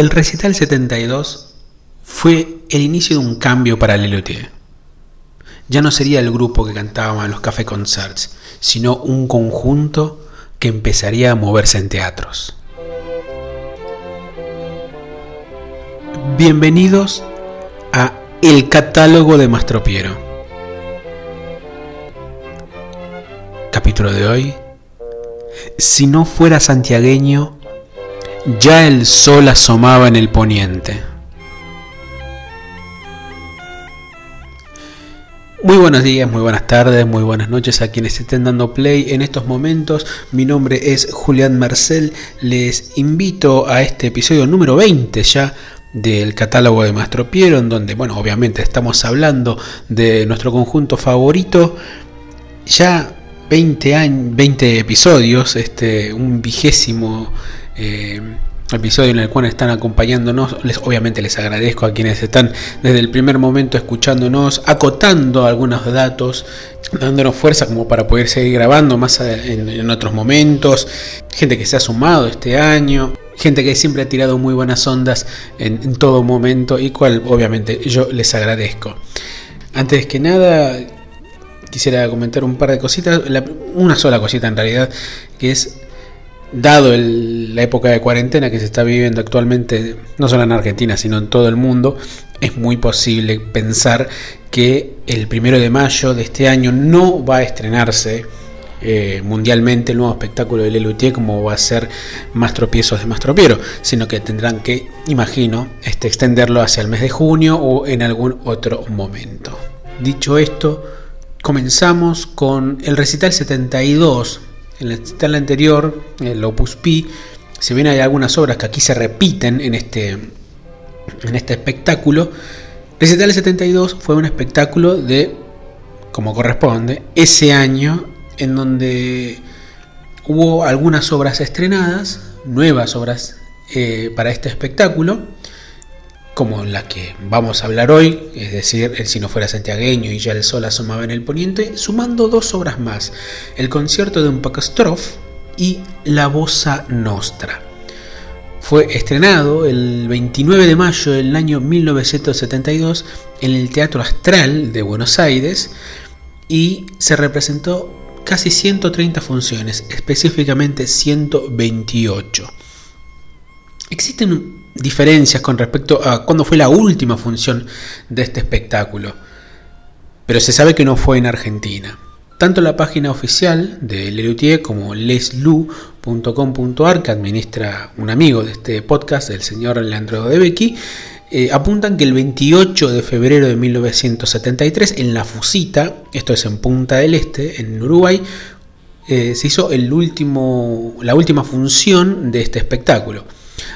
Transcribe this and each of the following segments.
El recital 72 fue el inicio de un cambio para Lelutier. Ya no sería el grupo que cantaba en los café concerts, sino un conjunto que empezaría a moverse en teatros. Bienvenidos a El catálogo de Mastropiero. Capítulo de hoy. Si no fuera santiagueño, ya el sol asomaba en el poniente. Muy buenos días, muy buenas tardes, muy buenas noches a quienes estén dando play en estos momentos. Mi nombre es Julián Marcel. Les invito a este episodio número 20 ya del catálogo de Mastro Piero, en donde, bueno, obviamente estamos hablando de nuestro conjunto favorito. Ya 20, años, 20 episodios, este, un vigésimo eh, episodio en el cual están acompañándonos. Les, obviamente les agradezco a quienes están desde el primer momento escuchándonos, acotando algunos datos, dándonos fuerza como para poder seguir grabando más en, otros momentos. Gente que se ha sumado este año. Gente que siempre ha tirado muy buenas ondas en, en todo momento y cual obviamente yo les agradezco. Antes que nada, quisiera comentar un par de cositas, una sola cosita en realidad, que es, dado la época de cuarentena que se está viviendo actualmente, no solo en Argentina, sino en todo el mundo, es muy posible pensar que el primero de mayo de este año no va a estrenarse eh, mundialmente el nuevo espectáculo de Lelutier como va a ser más tropiezos de más tropiero, sino que tendrán que, imagino, este, extenderlo hacia el mes de junio o en algún otro momento. Dicho esto, comenzamos con el recital 72. En el recital anterior, el Opus Pi, si bien hay algunas obras que aquí se repiten en este, en este espectáculo, recital 72 fue un espectáculo de, como corresponde, ese año en donde hubo algunas obras estrenadas, nuevas obras eh, para este espectáculo, como la que vamos a hablar hoy, es decir, el si no fuera santiagueño y ya el sol asomaba en el poniente, sumando dos obras más, el concierto de un Pakastrof y la Bossa Nostra. Fue estrenado el 29 de mayo del año 1972 en el Teatro Astral de Buenos Aires y se representó casi 130 funciones, específicamente 128. Existen diferencias con respecto a cuándo fue la última función de este espectáculo, pero se sabe que no fue en Argentina. Tanto la página oficial de Lelutier como leslu.com.ar, que administra un amigo de este podcast, el señor Leandro de Becky, eh, apuntan que el 28 de febrero de 1973, en La Fusita, esto es en Punta del Este, en Uruguay, eh, se hizo el último, la última función de este espectáculo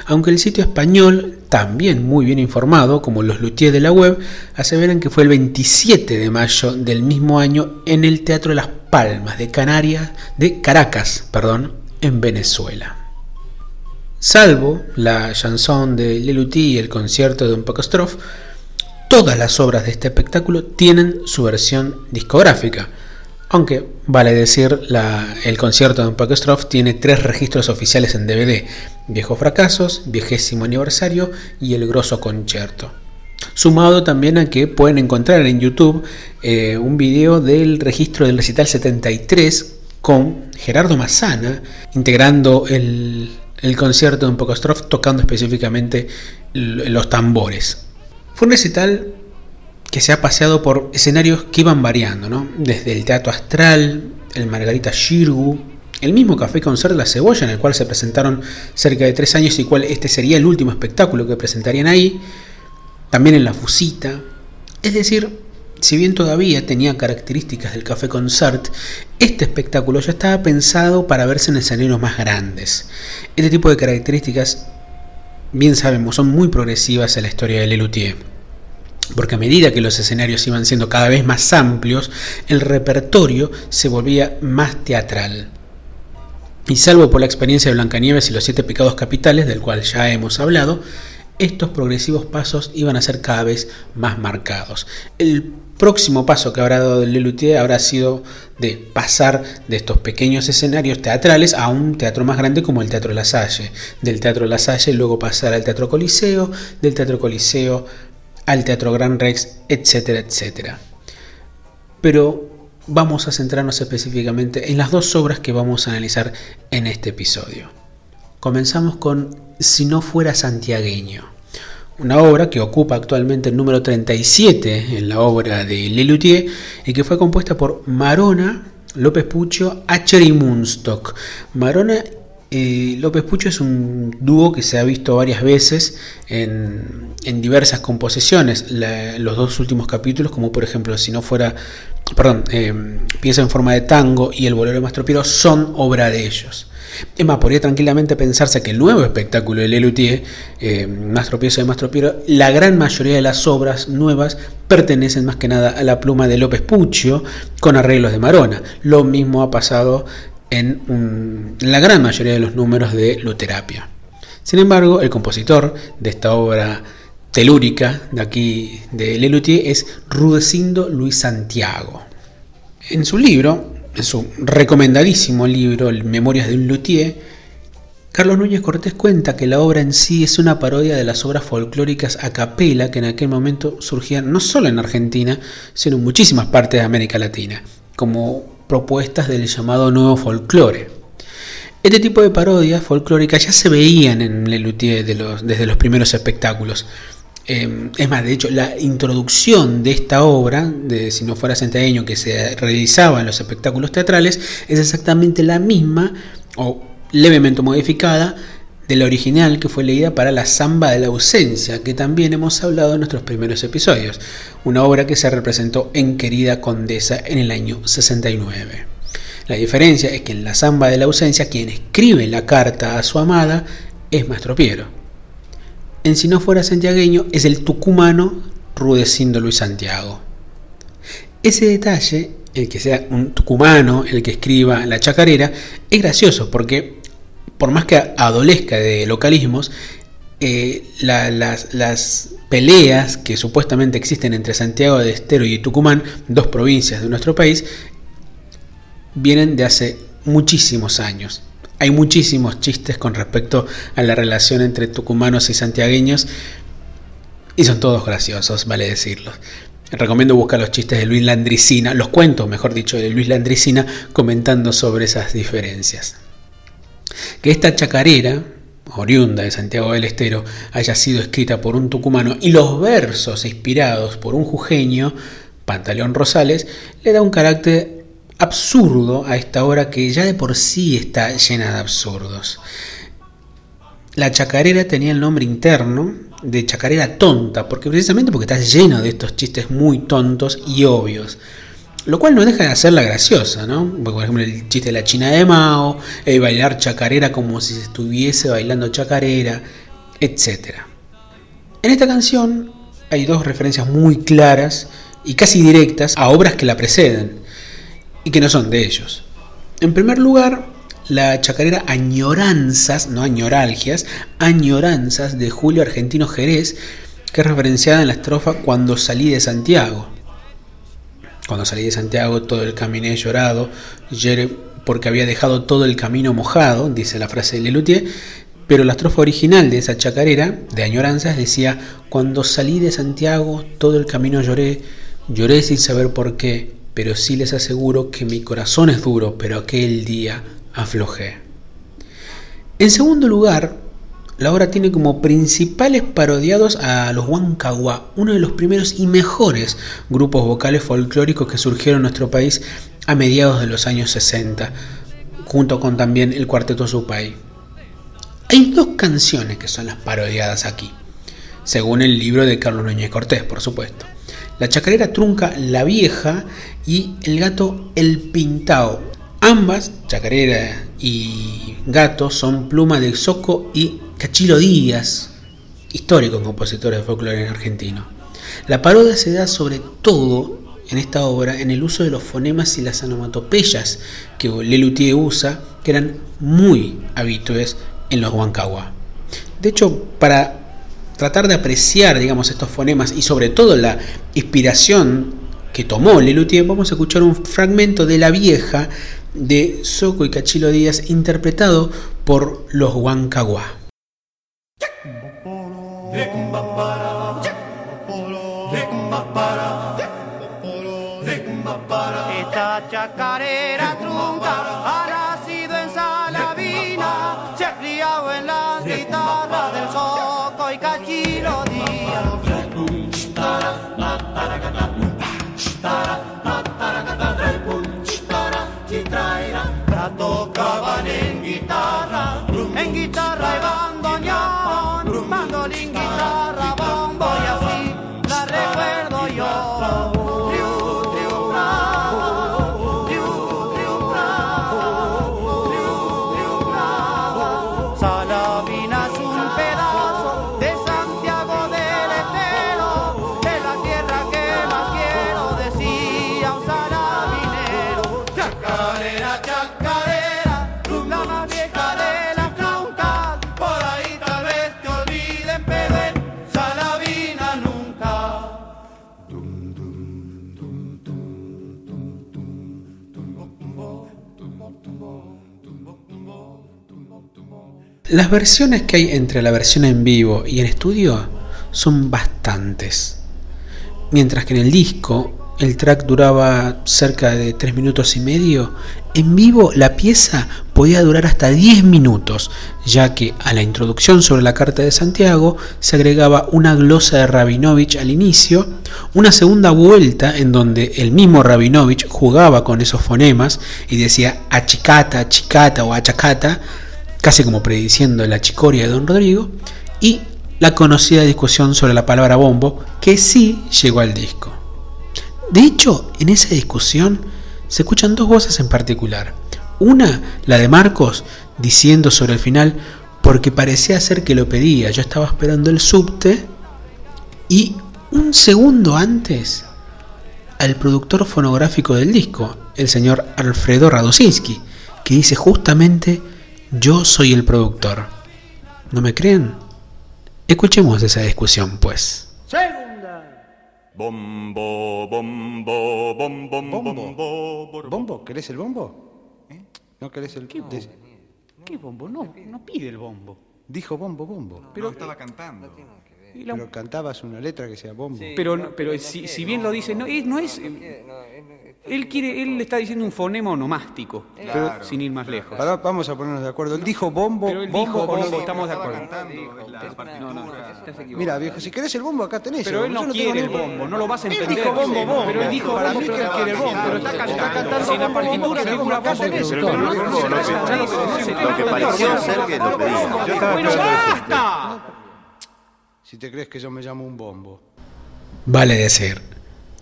aunque el sitio español, también muy bien informado, como los luthiers de la web, aseveran que fue el 27 de mayo del mismo año en el Teatro Las Palmas de Canarias, de Caracas, perdón, en Venezuela. Salvo la chanson de Leluti y el concierto de un Pocostrof, todas las obras de este espectáculo tienen su versión discográfica aunque, vale decir, el concierto de Pakestroff tiene tres registros oficiales en DVD: Viejos Fracasos, Viejésimo Aniversario y El Grosso Concierto. Sumado también a que pueden encontrar en YouTube eh, un video del registro del recital 73 con Gerardo Massana integrando el, concierto de Pakestroff tocando específicamente los tambores. Fue un recital que se ha paseado por escenarios que iban variando, ¿no? Desde el Teatro Astral, el Margarita Shirgu, el mismo Café Concert La Cebolla, en el cual se presentaron cerca de tres años y cual este sería el último espectáculo que presentarían ahí, también en La Fusita. Es decir, si bien todavía tenía características del Café Concert, este espectáculo ya estaba pensado para verse en escenarios más grandes. Este tipo de características, bien sabemos, son muy progresivas en la historia de Lelutier porque a medida que los escenarios iban siendo cada vez más amplios, el repertorio se volvía más teatral. Y salvo por la experiencia de Blancanieves y los siete pecados capitales, del cual ya hemos hablado, estos progresivos pasos iban a ser cada vez más marcados. El próximo paso que habrá dado Lelutier habrá sido de pasar de estos pequeños escenarios teatrales a un teatro más grande como el Teatro La Salle. Del Teatro La Salle luego pasar al Teatro Coliseo, del Teatro Coliseo al Teatro Gran Rex, etcétera, etcétera. Pero vamos a centrarnos específicamente en las dos obras que vamos a analizar en este episodio. Comenzamos con Si no fuera santiagueño una obra que ocupa actualmente el número 37 en la obra de Lelutier y que fue compuesta por Marona, López Pucho, Acher y Munstock. Marona y López Pucho es un dúo que se ha visto varias veces en, diversas composiciones. los dos últimos capítulos, como por ejemplo, si no fuera, perdón, eh, Piensa en forma de tango y El bolero de Mastro Piero, son obra de ellos. Es más, podría tranquilamente pensarse que el nuevo espectáculo de Lelutier, eh, Mastro de Mastro Piero, la gran mayoría de las obras nuevas pertenecen más que nada a la pluma de López Puccio con arreglos de Marona. Lo mismo ha pasado en, la gran mayoría de los números de Luterapia. Sin embargo, el compositor de esta obra telúrica de aquí de Lelutier es Rudecindo Luis Santiago. En su libro, en su recomendadísimo libro Memorias de un luthier, Carlos Núñez Cortés cuenta que la obra en sí es una parodia de las obras folclóricas a capela que en aquel momento surgían no solo en Argentina, sino en muchísimas partes de América Latina, como propuestas del llamado nuevo folclore. Este tipo de parodias folclóricas ya se veían en el luthier desde los primeros espectáculos, Em, es más, de hecho, la introducción de esta obra, de Si no fuera centenario, que se realizaba en los espectáculos teatrales, es exactamente la misma o levemente modificada de la original que fue leída para la Zamba de la Ausencia, que también hemos hablado en nuestros primeros episodios, una obra que se representó en Querida Condesa en el año 69. La diferencia es que en la Zamba de la Ausencia quien escribe la carta a su amada es Mastro Piero en Si no fuera santiagueño es el tucumano Rudecindo Luis Santiago. Ese detalle, el que sea un tucumano el que escriba la chacarera, es gracioso porque por más que adolezca de localismos, eh, las, las, peleas que supuestamente existen entre Santiago de Estero y Tucumán, dos provincias de nuestro país, vienen de hace muchísimos años. Hay muchísimos chistes con respecto a la relación entre tucumanos y santiagueños y son todos graciosos, vale decirlo. Recomiendo buscar los chistes de Luis Landricina, los cuentos, mejor dicho, de Luis Landricina comentando sobre esas diferencias. Que esta chacarera, oriunda de Santiago del Estero, haya sido escrita por un tucumano y los versos inspirados por un jujeño, Pantaleón Rosales, le da un carácter absurdo a esta obra que ya de por sí está llena de absurdos. La chacarera tenía el nombre interno de chacarera tonta, porque precisamente porque está lleno de estos chistes muy tontos y obvios. Lo cual no deja de hacerla graciosa, ¿no? Por ejemplo, el chiste de la china de Mao, el bailar chacarera como si estuviese bailando chacarera, etc. En esta canción hay dos referencias muy claras y casi directas a obras que la preceden y que no son de ellos. En primer lugar, la chacarera Añoranzas, no añoralgias, Añoranzas de Julio Argentino Jerez, que es referenciada en la estrofa Cuando salí de Santiago. Cuando salí de Santiago todo el camino he llorado, porque había dejado todo el camino mojado, dice la frase de Lelutier, pero la estrofa original de esa chacarera, de Añoranzas, decía, Cuando salí de Santiago todo el camino lloré, lloré sin saber por qué, pero sí les aseguro que mi corazón es duro, pero aquel día aflojé. En segundo lugar, la obra tiene como principales parodiados a los Huancahuá, uno de los primeros y mejores grupos vocales folclóricos que surgieron en nuestro país a mediados de los años 60, junto con también el Cuarteto Supay. Hay dos canciones que son las parodiadas aquí, según el libro de Carlos Núñez Cortés, por supuesto. La chacarera trunca La Vieja y el gato El Pintao. Ambas, chacarera y gato, son pluma de Soco y Cachilo Díaz, históricos compositores de folclore en argentino. La parodia se da sobre todo en esta obra en el uso de los fonemas y las onomatopeyas que Lelutier usa, que eran muy habituales en los Huancagua. De hecho, para tratar de apreciar, digamos, estos fonemas y sobre todo la inspiración que tomó Lelutier, vamos a escuchar un fragmento de La Vieja de Soco y Cachilo Díaz interpretado por los Huancaguá. Esta chacarera Las versiones que hay entre la versión en vivo y en estudio son bastantes. Mientras que en el disco el track duraba cerca de 3 minutos y medio, en vivo la pieza podía durar hasta 10 minutos, ya que a la introducción sobre la Carta de Santiago se agregaba una glosa de Rabinovich al inicio, una segunda vuelta en donde el mismo Rabinovich jugaba con esos fonemas y decía achicata, achicata o achacata, casi como prediciendo la chicoria de Don Rodrigo, y la conocida discusión sobre la palabra bombo, que sí llegó al disco. De hecho, en esa discusión se escuchan dos voces en particular. Una, la de Marcos, diciendo sobre el final, porque parecía ser que lo pedía, yo estaba esperando el subte, y un segundo antes, al productor fonográfico del disco, el señor Alfredo Radosinski, que dice justamente, yo soy el productor. ¿No me creen? Escuchemos esa discusión, pues. Bombo, bombo, bombo, bombo, bombo. ¿Bombo? ¿Querés el bombo? ¿No querés el ¿Qué bombo? ¿Qué bombo? No, no pide el bombo. Dijo bombo, bombo. Pero estaba cantando. Y la- Pero cantabas una letra que sea bombo. pero no- pero si, si bien lo dice, no, es- no es. Él quiere, él le está diciendo un fonema onomástico, pero sin ir más lejos. Vamos a ponernos de acuerdo. Él dijo bombo, Pero él bombo dijo bombo, estamos de acuerdo. cantando es la partitura. Mira, viejo, si querés el bombo acá tenés. Pero él no quiere el bombo, no lo vas a Él entender. dijo bombo, bombo. Pero él dijo Para mí que él quiere el bombo. Pero está cantando. Si la partitura figura acá tenés. pero no lo Lo que pareció ser que lo pedía. Bueno, basta. Si te crees que yo me llamo un bombo. Vale decir,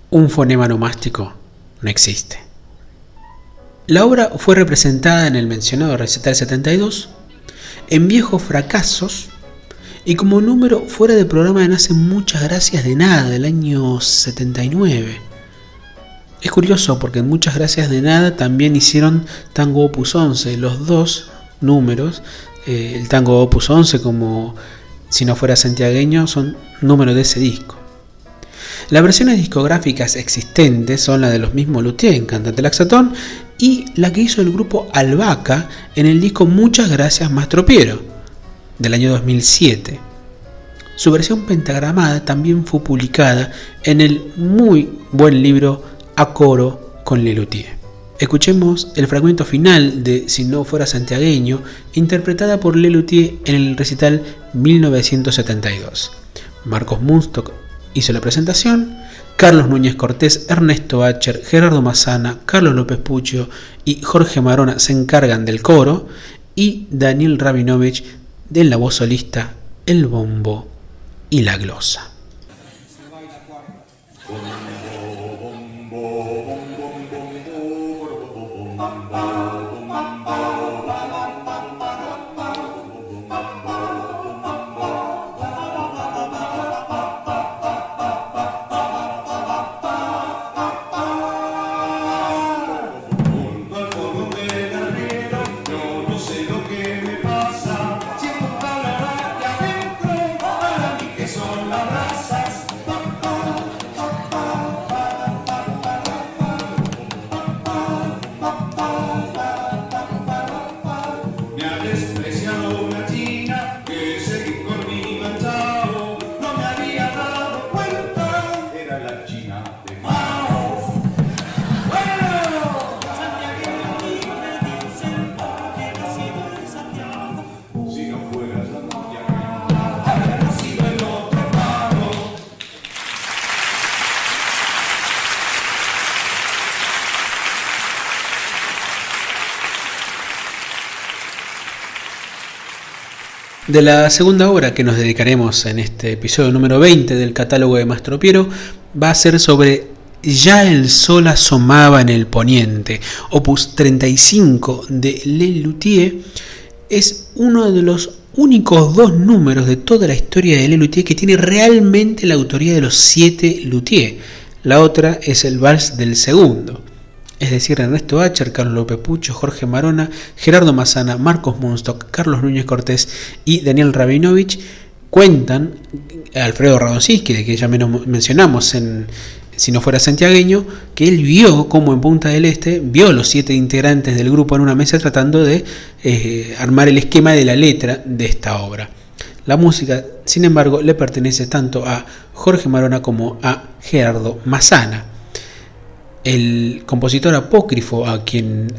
un fonema nomástico no existe. La obra fue representada en el mencionado recital 72, en Viejos Fracasos, y como número fuera de programa de Nace Muchas Gracias de Nada, del año 79. Es curioso porque en Muchas Gracias de Nada también hicieron Tango Opus 11, los dos números, eh, el Tango Opus 11 como si no fuera santiagueño, son números de ese disco. Las versiones discográficas existentes son la de los mismos Luthier en Cantante Laxatón y la que hizo el grupo Albaca en el disco Muchas Gracias Mastropiero del año 2007. Su versión pentagramada también fue publicada en el muy buen libro A Coro con Lelutier. Escuchemos el fragmento final de Si no fuera santiagueño, interpretada por Lelutier en el recital 1972. Marcos Munstock hizo la presentación, Carlos Núñez Cortés, Ernesto Bacher, Gerardo Mazana, Carlos López Puccio y Jorge Marona se encargan del coro y Daniel Rabinovich de la voz solista, el bombo y la glosa. De la segunda obra que nos dedicaremos en este episodio número 20 del catálogo de Mastro Piero va a ser sobre Ya el sol asomaba en el poniente, opus 35 de Le Luthier. Es uno de los únicos dos números de toda la historia de Le Luthier que tiene realmente la autoría de los siete Luthier. La otra es el vals del segundo es decir, Ernesto Acher, Carlos López Pucho, Jorge Marona, Gerardo Mazana, Marcos Munstock, Carlos Núñez Cortés y Daniel Rabinovich, cuentan, Alfredo Radonski, de que ya menos mencionamos en Si no fuera santiagueño, que él vio como en Punta del Este, vio los siete integrantes del grupo en una mesa tratando de eh, armar el esquema de la letra de esta obra. La música, sin embargo, le pertenece tanto a Jorge Marona como a Gerardo Mazana el compositor apócrifo a quien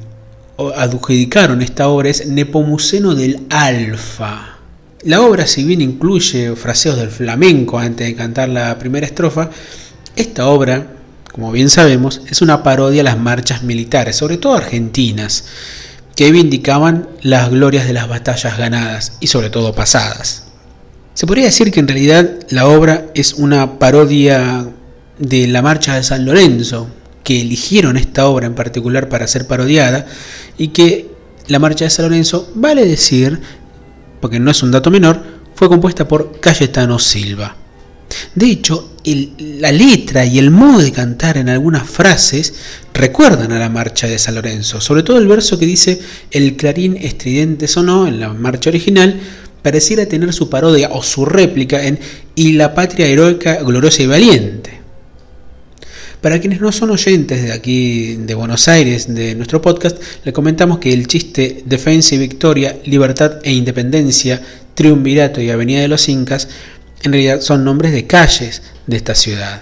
adjudicaron esta obra es Nepomuceno del Alfa. La obra, si bien incluye fraseos del flamenco antes de cantar la primera estrofa, esta obra, como bien sabemos, es una parodia a las marchas militares, sobre todo argentinas, que vindicaban las glorias de las batallas ganadas y sobre todo pasadas. Se podría decir que en realidad la obra es una parodia de la marcha de San Lorenzo, que eligieron esta obra en particular para ser parodiada y que la marcha de San Lorenzo, vale decir, porque no es un dato menor, fue compuesta por Cayetano Silva. De hecho, la letra y el modo de cantar en algunas frases recuerdan a la marcha de San Lorenzo, sobre todo el verso que dice el clarín estridente sonó en la marcha original, pareciera tener su parodia o su réplica en y la patria heroica, gloriosa y valiente. Para quienes no son oyentes de aquí de Buenos Aires, de nuestro podcast, le comentamos que el chiste Defensa y Victoria, Libertad e Independencia, Triunvirato y Avenida de los Incas, en realidad son nombres de calles de esta ciudad.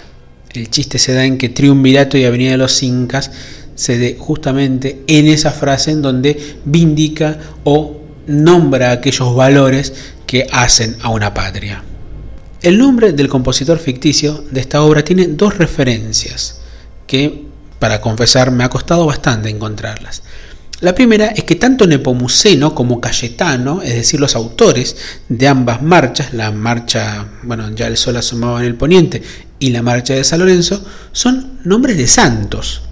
El chiste se da en que Triunvirato y Avenida de los Incas se dé justamente en esa frase en donde vindica o nombra aquellos valores que hacen a una patria. El nombre del compositor ficticio de esta obra tiene dos referencias que, para confesar, me ha costado bastante encontrarlas. La primera es que tanto Nepomuceno como Cayetano, es decir, los autores de ambas marchas, la marcha, bueno, ya el sol asomaba en el poniente, y la marcha de San Lorenzo, son nombres de santos.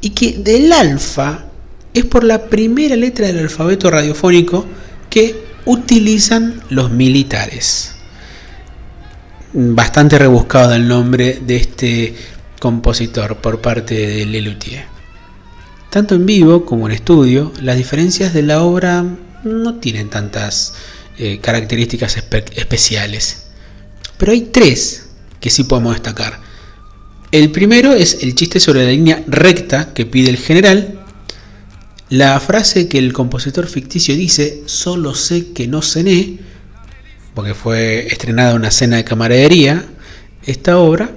Y que del alfa es por la primera letra del alfabeto radiofónico que utilizan los militares bastante rebuscado el nombre de este compositor por parte de Lelutier. Tanto en vivo como en estudio, las diferencias de la obra no tienen tantas eh, características especiales. Pero hay tres que sí podemos destacar. El primero es el chiste sobre la línea recta que pide el general. La frase que el compositor ficticio dice, solo sé que no cené, porque fue estrenada una cena de camaradería, esta obra,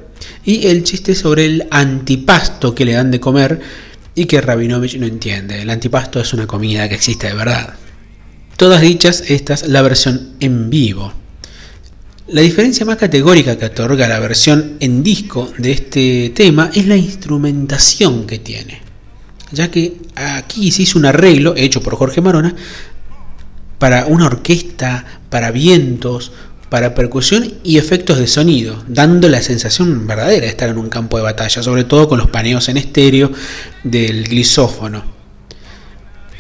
y el chiste sobre el antipasto que le dan de comer y que Rabinovich no entiende. El antipasto es una comida que existe de verdad. Todas dichas, estas, la versión en vivo. La diferencia más categórica que otorga la versión en disco de este tema es la instrumentación que tiene. Ya que aquí se hizo un arreglo hecho por Jorge Marona para una orquesta, para vientos, para percusión y efectos de sonido, dando la sensación verdadera de estar en un campo de batalla, sobre todo con los paneos en estéreo del glisófono.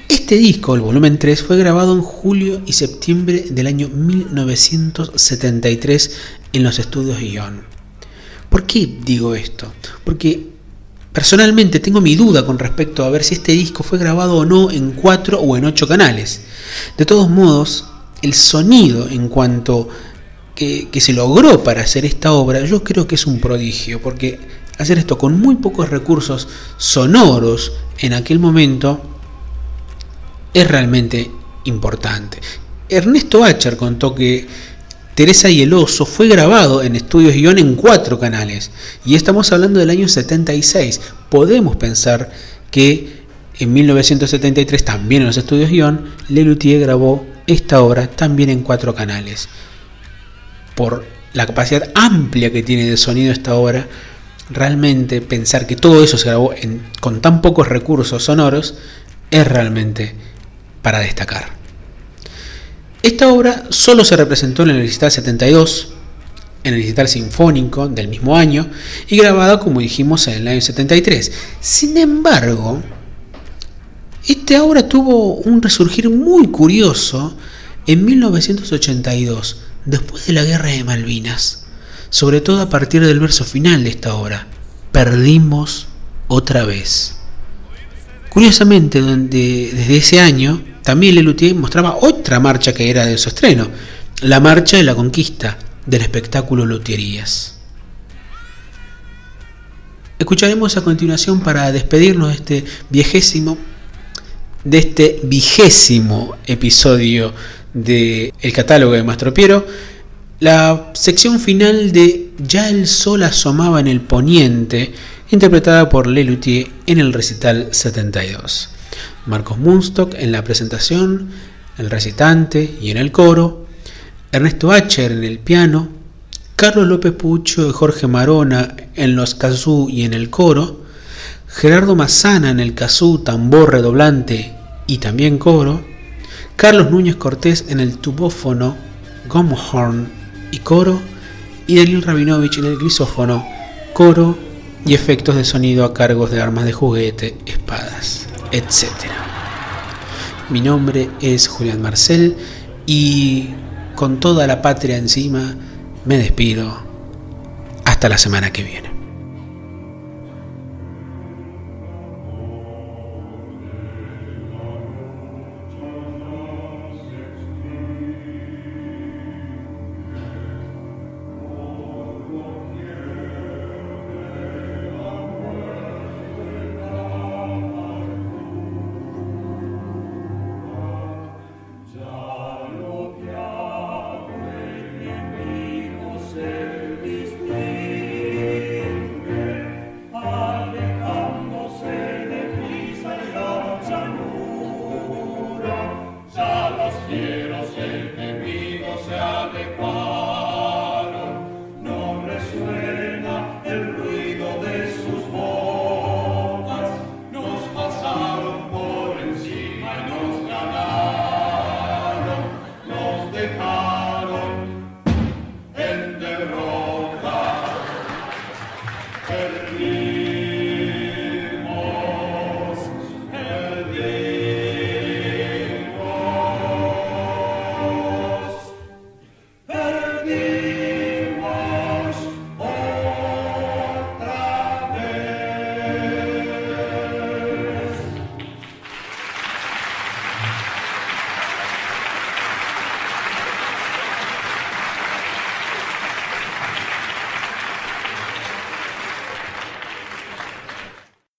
Este disco, el volumen 3, fue grabado en julio y septiembre del año 1973 en los estudios Ion. ¿Por qué digo esto? Porque personalmente tengo mi duda con respecto a ver si este disco fue grabado o no en 4 o en 8 canales. De todos modos, el sonido en cuanto que, se logró para hacer esta obra, yo creo que es un prodigio, porque hacer esto con muy pocos recursos sonoros en aquel momento es realmente importante. Ernesto Acher contó que Teresa y el oso fue grabado en estudios guion en cuatro canales y estamos hablando del año 76. Podemos pensar que en 1973 también en los estudios guion Lelutier grabó esta obra también en cuatro canales. Por la capacidad amplia que tiene de sonido esta obra, realmente pensar que todo eso se grabó con tan pocos recursos sonoros es realmente para destacar. Esta obra solo se representó en el recital 72, en el recital sinfónico del mismo año y grabada, como dijimos, en el año 73. Sin embargo, esta obra tuvo un resurgir muy curioso en 1982, después de la Guerra de Malvinas, sobre todo a partir del verso final de esta obra, Perdimos otra vez. Curiosamente, desde ese año, también Lelutier mostraba otra marcha que era de su estreno, la marcha de la conquista del espectáculo Loterías. Escucharemos a continuación para despedirnos de este de este vigésimo episodio de El catálogo de Mastro Piero, la sección final de Ya el sol asomaba en el poniente, interpretada por Lelutier en el recital 72. Marcos Munstock en la presentación, el recitante y en el coro, Ernesto Acher en el piano, Carlos López Pucho y Jorge Marona en los kazoo y en el coro, Gerardo Mazana en el kazoo, tambor redoblante y también coro, Carlos Núñez Cortés en el tubófono, gomhorn y coro, y Daniel Rabinovich en el grisófono, coro y efectos de sonido a cargos de armas de juguete, espadas, etc. Mi nombre es Julián Marcel y con toda la patria encima me despido. Hasta la semana que viene.